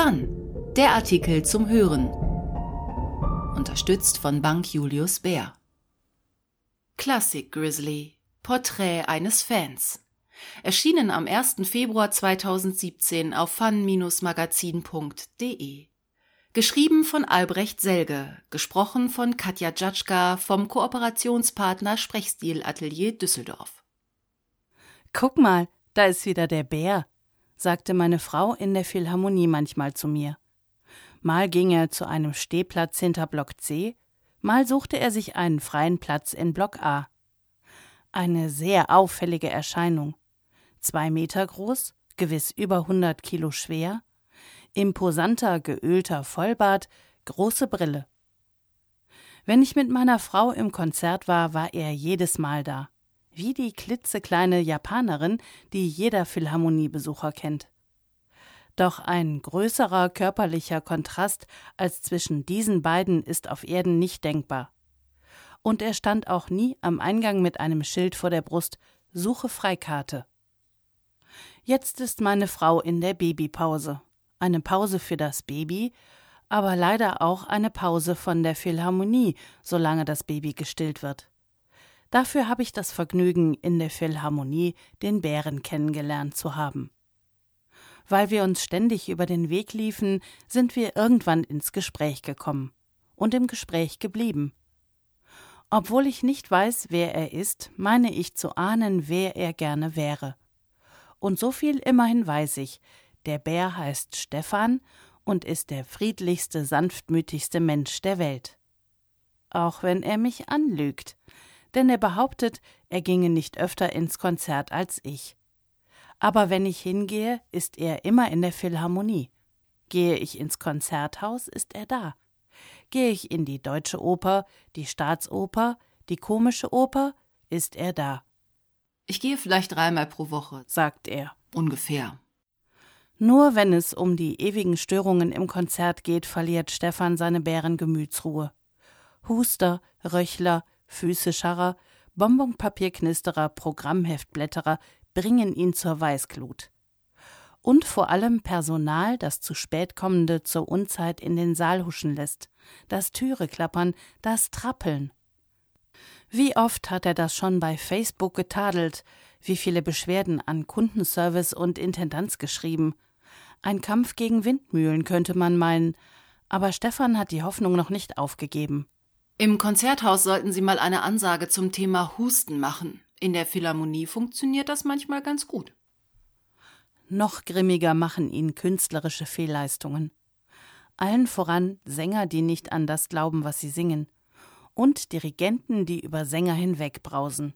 Fun, der Artikel zum Hören. Unterstützt von Bank Julius Bär. Classic Grizzly, Porträt eines Fans. Erschienen am 1. Februar 2017 auf fun-magazin.de. Geschrieben von Albrecht Selge, gesprochen von Katja Jatschka vom Kooperationspartner Sprechstil Atelier Düsseldorf. Guck mal, da ist wieder der Bär, sagte meine Frau in der Philharmonie manchmal zu mir. Mal ging er zu einem Stehplatz hinter Block C, mal suchte er sich einen freien Platz in Block A. Eine sehr auffällige Erscheinung. Zwei Meter groß, gewiss über 100 Kilo schwer, imposanter, geölter Vollbart, große Brille. Wenn ich mit meiner Frau im Konzert war, war er jedes Mal da wie die klitzekleine Japanerin, die jeder Philharmoniebesucher kennt. Doch ein größerer körperlicher Kontrast als zwischen diesen beiden ist auf Erden nicht denkbar. Und er stand auch nie am Eingang mit einem Schild vor der Brust Suche Freikarte. Jetzt ist meine Frau in der Babypause. Eine Pause für das Baby, aber leider auch eine Pause von der Philharmonie, solange das Baby gestillt wird. Dafür habe ich das Vergnügen, in der Philharmonie den Bären kennengelernt zu haben. Weil wir uns ständig über den Weg liefen, sind wir irgendwann ins Gespräch gekommen und im Gespräch geblieben. Obwohl ich nicht weiß, wer er ist, meine ich zu ahnen, wer er gerne wäre. Und so viel immerhin weiß ich, der Bär heißt Stefan und ist der friedlichste, sanftmütigste Mensch der Welt. Auch wenn er mich anlügt, denn er behauptet, er ginge nicht öfter ins Konzert als ich. Aber wenn ich hingehe, ist er immer in der Philharmonie. Gehe ich ins Konzerthaus, ist er da. Gehe ich in die Deutsche Oper, die Staatsoper, die Komische Oper, ist er da. Ich gehe vielleicht dreimal pro Woche, sagt er. Ungefähr. Nur wenn es um die ewigen Störungen im Konzert geht, verliert Stefan seine Bärengemütsruhe. Huster, Röchler, Füßescharrer, Bonbonpapierknisterer, Programmheftblätterer bringen ihn zur Weißglut. Und vor allem Personal, das zu spät kommende zur Unzeit in den Saal huschen lässt, das Türe klappern, das Trappeln. Wie oft hat er das schon bei Facebook getadelt, wie viele Beschwerden an Kundenservice und Intendanz geschrieben. Ein Kampf gegen Windmühlen könnte man meinen, aber Stefan hat die Hoffnung noch nicht aufgegeben. Im Konzerthaus sollten Sie mal eine Ansage zum Thema Husten machen. In der Philharmonie funktioniert das manchmal ganz gut. Noch grimmiger machen ihn künstlerische Fehlleistungen. Allen voran Sänger, die nicht an das glauben, was sie singen. Und Dirigenten, die über Sänger hinwegbrausen.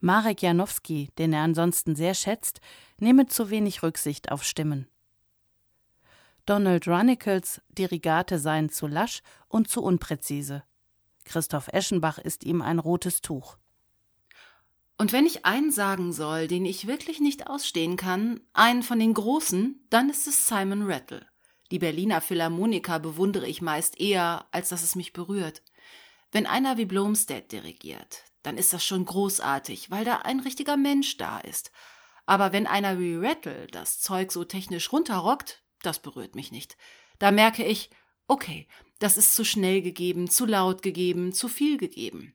Marek Janowski, den er ansonsten sehr schätzt, nehme zu wenig Rücksicht auf Stimmen. Donald Runicles Dirigate seien zu lasch und zu unpräzise. Christoph Eschenbach ist ihm ein rotes Tuch. Und wenn ich einen sagen soll, den ich wirklich nicht ausstehen kann, einen von den Großen, dann ist es Simon Rattle. Die Berliner Philharmoniker bewundere ich meist eher, als dass es mich berührt. Wenn einer wie Blomstedt dirigiert, dann ist das schon großartig, weil da ein richtiger Mensch da ist. Aber wenn einer wie Rattle das Zeug so technisch runterrockt, das berührt mich nicht. Da merke ich, okay, das ist zu schnell gegeben, zu laut gegeben, zu viel gegeben.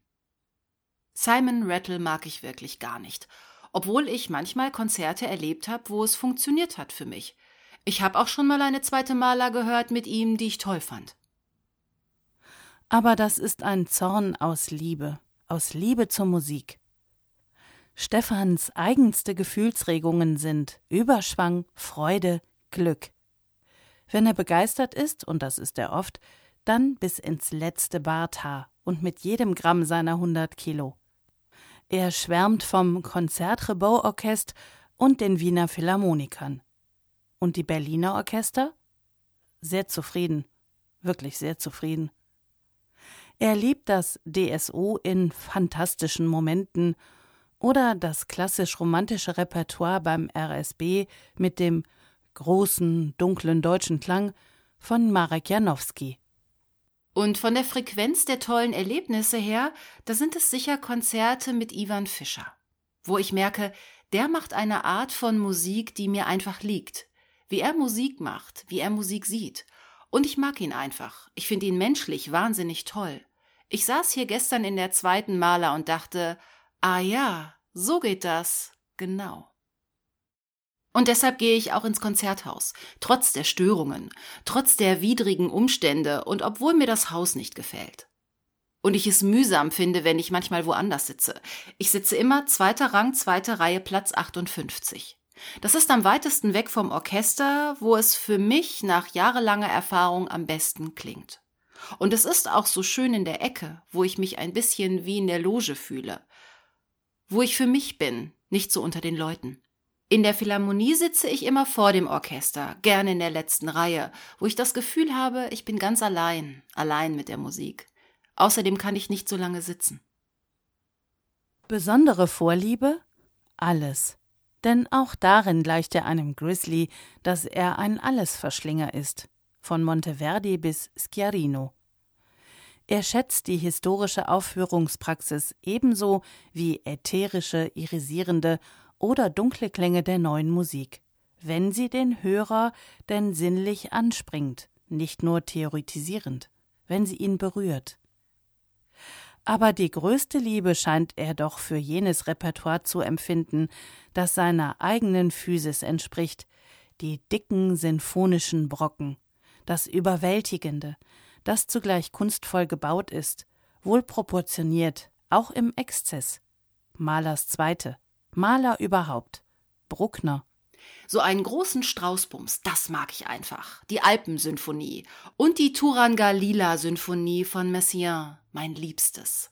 Simon Rattle mag ich wirklich gar nicht, obwohl ich manchmal Konzerte erlebt habe, wo es funktioniert hat für mich. Ich habe auch schon mal eine zweite Maler gehört mit ihm, die ich toll fand. Aber das ist ein Zorn aus Liebe, aus Liebe zur Musik. Stephans eigenste Gefühlsregungen sind Überschwang, Freude, Glück. Wenn er begeistert ist, und das ist er oft, dann bis ins letzte Barthaar und mit jedem Gramm seiner 100 Kilo. Er schwärmt vom Concertgebouw-Orchester und den Wiener Philharmonikern. Und die Berliner Orchester? Sehr zufrieden, wirklich sehr zufrieden. Er liebt das DSO in fantastischen Momenten oder das klassisch romantische Repertoire beim RSB mit dem großen, dunklen deutschen Klang von Marek Janowski. Und von der Frequenz der tollen Erlebnisse her, da sind es sicher Konzerte mit Ivan Fischer, wo ich merke, der macht eine Art von Musik, die mir einfach liegt, wie er Musik macht, wie er Musik sieht. Und ich mag ihn einfach. Ich finde ihn menschlich wahnsinnig toll. Ich saß hier gestern in der zweiten Maler und dachte, ah ja, so geht das. Genau. Und deshalb gehe ich auch ins Konzerthaus, trotz der Störungen, trotz der widrigen Umstände und obwohl mir das Haus nicht gefällt. Und ich es mühsam finde, wenn ich manchmal woanders sitze. Ich sitze immer zweiter Rang, zweite Reihe, Platz 58. Das ist am weitesten weg vom Orchester, wo es für mich nach jahrelanger Erfahrung am besten klingt. Und es ist auch so schön in der Ecke, wo ich mich ein bisschen wie in der Loge fühle. Wo ich für mich bin, nicht so unter den Leuten. In der Philharmonie sitze ich immer vor dem Orchester, gerne in der letzten Reihe, wo ich das Gefühl habe, ich bin ganz allein, allein mit der Musik. Außerdem kann ich nicht so lange sitzen. Besondere Vorliebe? Alles. Denn auch darin gleicht er einem Grizzly, dass er ein Allesverschlinger ist, von Monteverdi bis Schiarino. Er schätzt die historische Aufführungspraxis ebenso wie ätherische, irisierende oder dunkle Klänge der neuen Musik, wenn sie den Hörer denn sinnlich anspringt, nicht nur theoretisierend, wenn sie ihn berührt. Aber die größte Liebe scheint er doch für jenes Repertoire zu empfinden, das seiner eigenen Physis entspricht, die dicken sinfonischen Brocken, das Überwältigende, das zugleich kunstvoll gebaut ist, wohl proportioniert, auch im Exzess. Malers Zweite, Maler überhaupt, Bruckner. So einen großen Straußbums, das mag ich einfach. Die Alpensymphonie und die Turanga-Lila-Symphonie von Messiaen, mein Liebstes.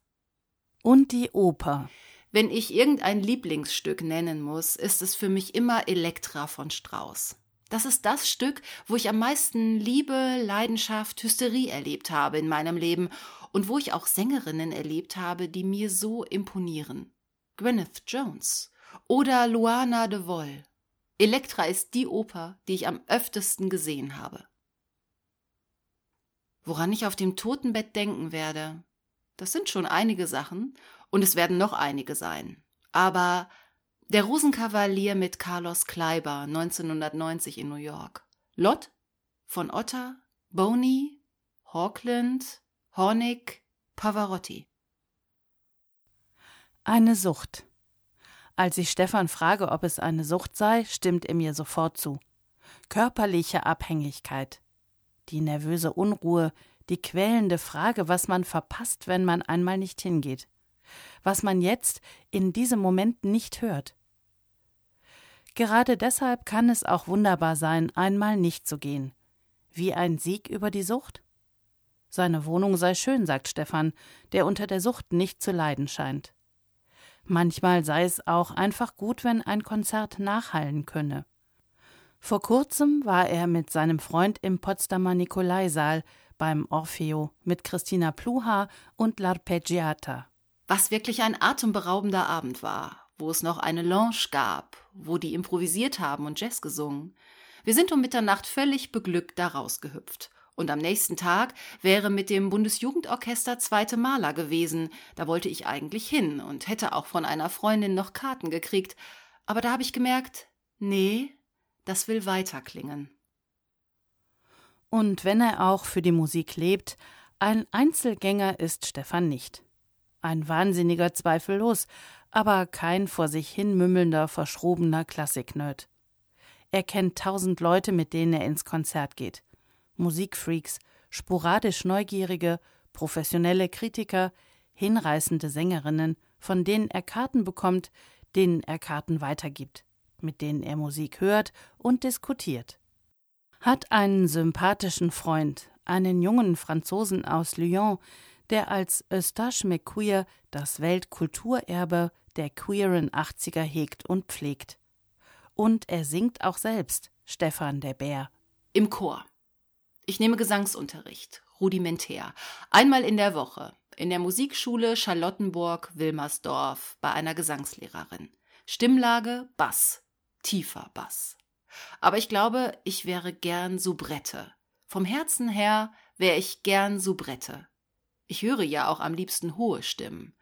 Und die Oper. Wenn ich irgendein Lieblingsstück nennen muss, ist es für mich immer Elektra von Strauss. Das ist das Stück, wo ich am meisten Liebe, Leidenschaft, Hysterie erlebt habe in meinem Leben und wo ich auch Sängerinnen erlebt habe, die mir so imponieren. Gwyneth Jones oder Luana de Vol. Elektra ist die Oper, die ich am öftesten gesehen habe. Woran ich auf dem Totenbett denken werde, das sind schon einige Sachen und es werden noch einige sein. Aber der Rosenkavalier mit Carlos Kleiber 1990 in New York. Lott von Otter, Boney, Hawkland, Hornig, Pavarotti. Eine Sucht. Als ich Stefan frage, ob es eine Sucht sei, stimmt er mir sofort zu. Körperliche Abhängigkeit. Die nervöse Unruhe, die quälende Frage, was man verpasst, wenn man einmal nicht hingeht. Was man jetzt in diesem Moment nicht hört. Gerade deshalb kann es auch wunderbar sein, einmal nicht zu gehen. Wie ein Sieg über die Sucht? Seine Wohnung sei schön, sagt Stefan, der unter der Sucht nicht zu leiden scheint. Manchmal sei es auch einfach gut, wenn ein Konzert nachhallen könne. Vor kurzem war er mit seinem Freund im Potsdamer Nikolaisaal beim Orfeo mit Christina Pluha und L'Arpeggiata. Was wirklich ein atemberaubender Abend war, wo es noch eine Lounge gab, wo die improvisiert haben und Jazz gesungen. Wir sind um Mitternacht völlig beglückt daraus gehüpft und am nächsten Tag wäre mit dem Bundesjugendorchester zweite Maler gewesen. Da wollte ich eigentlich hin und hätte auch von einer Freundin noch Karten gekriegt. Aber da habe ich gemerkt, nee, das will weiter klingen. Und wenn er auch für die Musik lebt, ein Einzelgänger ist Stefan nicht. Ein wahnsinniger zweifellos, aber kein vor sich hin mümmelnder, verschrobener Klassiknerd. Er kennt tausend Leute, mit denen er ins Konzert geht. Musikfreaks, sporadisch Neugierige, professionelle Kritiker, hinreißende Sängerinnen, von denen er Karten bekommt, denen er Karten weitergibt, mit denen er Musik hört und diskutiert. Hat einen sympathischen Freund, einen jungen Franzosen aus Lyon, der als Eustache McQueer das Weltkulturerbe der queeren 80er hegt und pflegt. Und er singt auch selbst, Stefan der Bär. Im Chor. Ich nehme Gesangsunterricht, rudimentär, einmal in der Woche, in der Musikschule Charlottenburg-Wilmersdorf bei einer Gesangslehrerin. Stimmlage Bass, tiefer Bass. Aber ich glaube, ich wäre gern Soubrette. Vom Herzen her wäre ich gern Soubrette. Ich höre ja auch am liebsten hohe Stimmen.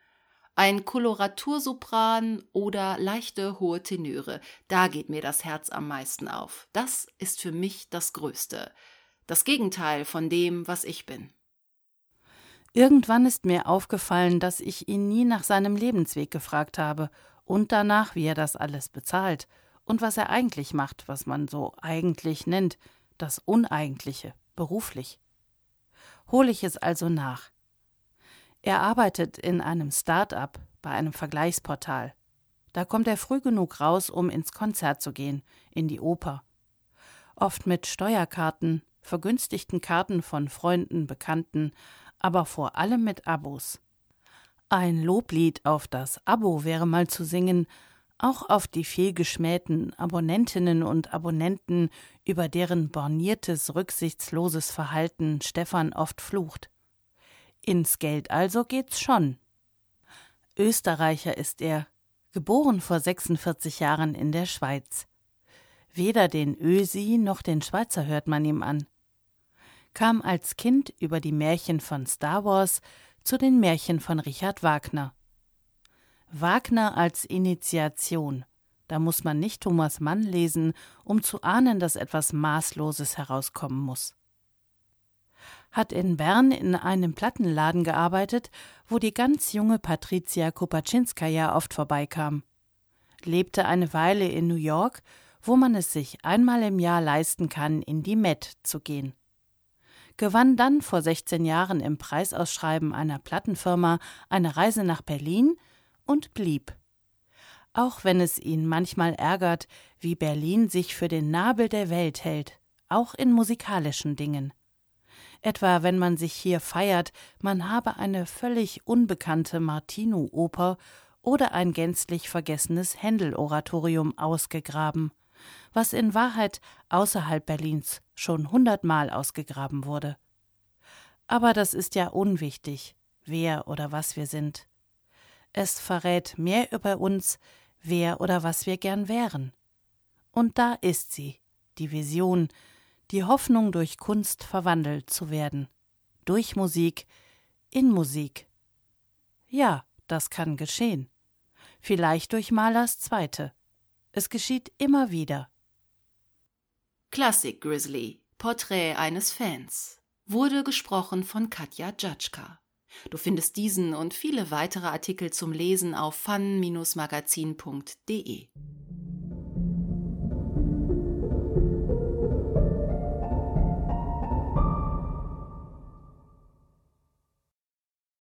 Ein Koloratursopran oder leichte hohe Tenöre, da geht mir das Herz am meisten auf. Das ist für mich das Größte. Das Gegenteil von dem, was ich bin. Irgendwann ist mir aufgefallen, dass ich ihn nie nach seinem Lebensweg gefragt habe und danach, wie er das alles bezahlt und was er eigentlich macht, was man so eigentlich nennt, das Uneigentliche, beruflich. Hole ich es also nach. Er arbeitet in einem Start-up bei einem Vergleichsportal. Da kommt er früh genug raus, um ins Konzert zu gehen, in die Oper. Oft mit Steuerkarten, vergünstigten Karten von Freunden, Bekannten, aber vor allem mit Abos. Ein Loblied auf das Abo wäre mal zu singen, auch auf die vielgeschmähten Abonnentinnen und Abonnenten, über deren borniertes, rücksichtsloses Verhalten Stefan oft flucht. Ins Geld also geht's schon. Österreicher ist er, geboren vor 46 Jahren in der Schweiz. Weder den Ösi noch den Schweizer hört man ihm an kam als Kind über die Märchen von Star Wars zu den Märchen von Richard Wagner. Wagner als Initiation. Da muss man nicht Thomas Mann lesen, um zu ahnen, dass etwas Maßloses herauskommen muss. Hat in Bern in einem Plattenladen gearbeitet, wo die ganz junge Patricia Kopaczynskaja oft vorbeikam. Lebte eine Weile in New York, wo man es sich einmal im Jahr leisten kann, in die Met zu gehen gewann dann vor 16 Jahren im Preisausschreiben einer Plattenfirma eine Reise nach Berlin und blieb. Auch wenn es ihn manchmal ärgert, wie Berlin sich für den Nabel der Welt hält, auch in musikalischen Dingen. Etwa wenn man sich hier feiert, man habe eine völlig unbekannte Martino-Oper oder ein gänzlich vergessenes Händel-Oratorium ausgegraben was in Wahrheit außerhalb Berlins schon hundertmal ausgegraben wurde. Aber das ist ja unwichtig, wer oder was wir sind. Es verrät mehr über uns, wer oder was wir gern wären. Und da ist sie, die Vision, die Hoffnung durch Kunst verwandelt zu werden, durch Musik, in Musik. Ja, das kann geschehen. Vielleicht durch Malers Zweite. Es geschieht immer wieder. Classic Grizzly Porträt eines Fans wurde gesprochen von Katja Jatschka. Du findest diesen und viele weitere Artikel zum Lesen auf fun-magazin.de.